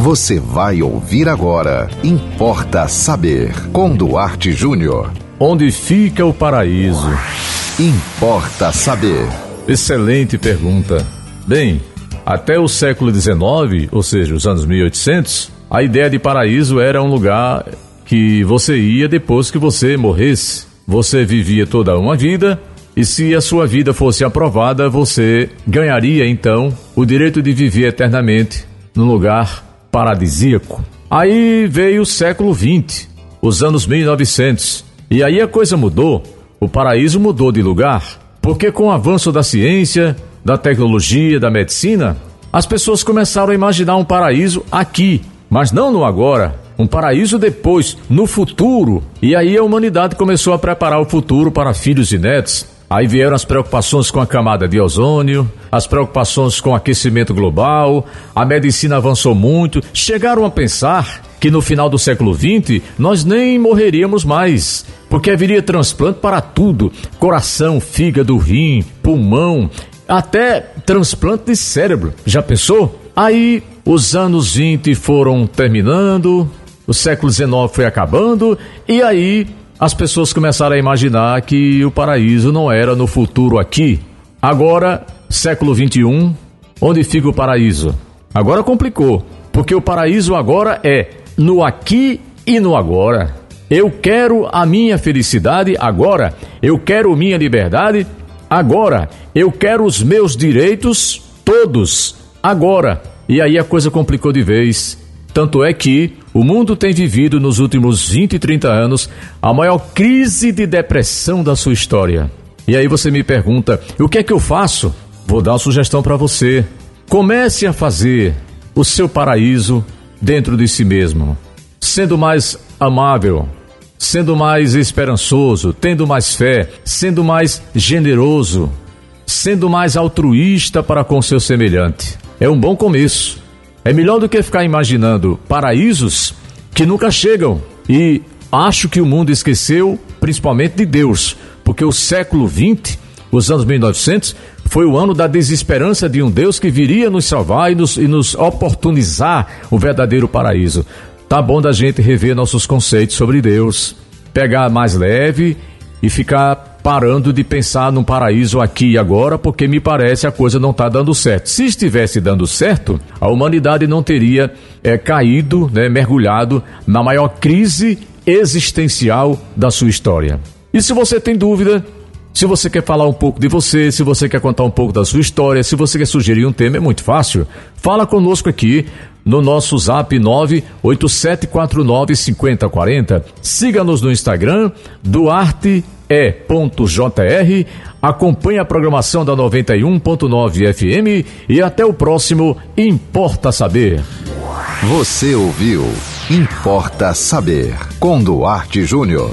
Você vai ouvir agora. Importa saber. Com Duarte Júnior. Onde fica o paraíso? Importa saber. Excelente pergunta. Bem, até o século XIX, ou seja, os anos 1800, a ideia de paraíso era um lugar que você ia depois que você morresse. Você vivia toda uma vida e se a sua vida fosse aprovada, você ganharia então o direito de viver eternamente num lugar paradisíaco. Aí veio o século XX, os anos 1900, e aí a coisa mudou. O paraíso mudou de lugar, porque com o avanço da ciência, da tecnologia, da medicina, as pessoas começaram a imaginar um paraíso aqui, mas não no agora. Um paraíso depois, no futuro. E aí a humanidade começou a preparar o futuro para filhos e netos. Aí vieram as preocupações com a camada de ozônio, as preocupações com o aquecimento global, a medicina avançou muito, chegaram a pensar que no final do século XX nós nem morreríamos mais, porque haveria transplante para tudo: coração, fígado, rim, pulmão, até transplante de cérebro. Já pensou? Aí os anos 20 foram terminando, o século XIX foi acabando, e aí as pessoas começaram a imaginar que o paraíso não era no futuro aqui. Agora, século 21, onde fica o paraíso? Agora complicou, porque o paraíso agora é no aqui e no agora. Eu quero a minha felicidade agora. Eu quero minha liberdade agora. Eu quero os meus direitos todos agora. E aí a coisa complicou de vez. Tanto é que o mundo tem vivido nos últimos 20 e 30 anos a maior crise de depressão da sua história. E aí você me pergunta: o que é que eu faço? Vou dar uma sugestão para você. Comece a fazer o seu paraíso dentro de si mesmo, sendo mais amável, sendo mais esperançoso, tendo mais fé, sendo mais generoso, sendo mais altruísta para com seu semelhante. É um bom começo. É melhor do que ficar imaginando paraísos que nunca chegam. E acho que o mundo esqueceu, principalmente de Deus, porque o século XX, os anos 1900, foi o ano da desesperança de um Deus que viria nos salvar e nos, e nos oportunizar o verdadeiro paraíso. Tá bom da gente rever nossos conceitos sobre Deus, pegar mais leve e ficar parando de pensar num paraíso aqui e agora, porque me parece a coisa não está dando certo. Se estivesse dando certo, a humanidade não teria é, caído, né, mergulhado na maior crise existencial da sua história. E se você tem dúvida, se você quer falar um pouco de você, se você quer contar um pouco da sua história, se você quer sugerir um tema, é muito fácil. Fala conosco aqui no nosso zap 987495040. Siga-nos no Instagram, Duarte e.jr. Acompanhe a programação da 91.9 FM e até o próximo Importa Saber. Você ouviu Importa Saber com Duarte Júnior.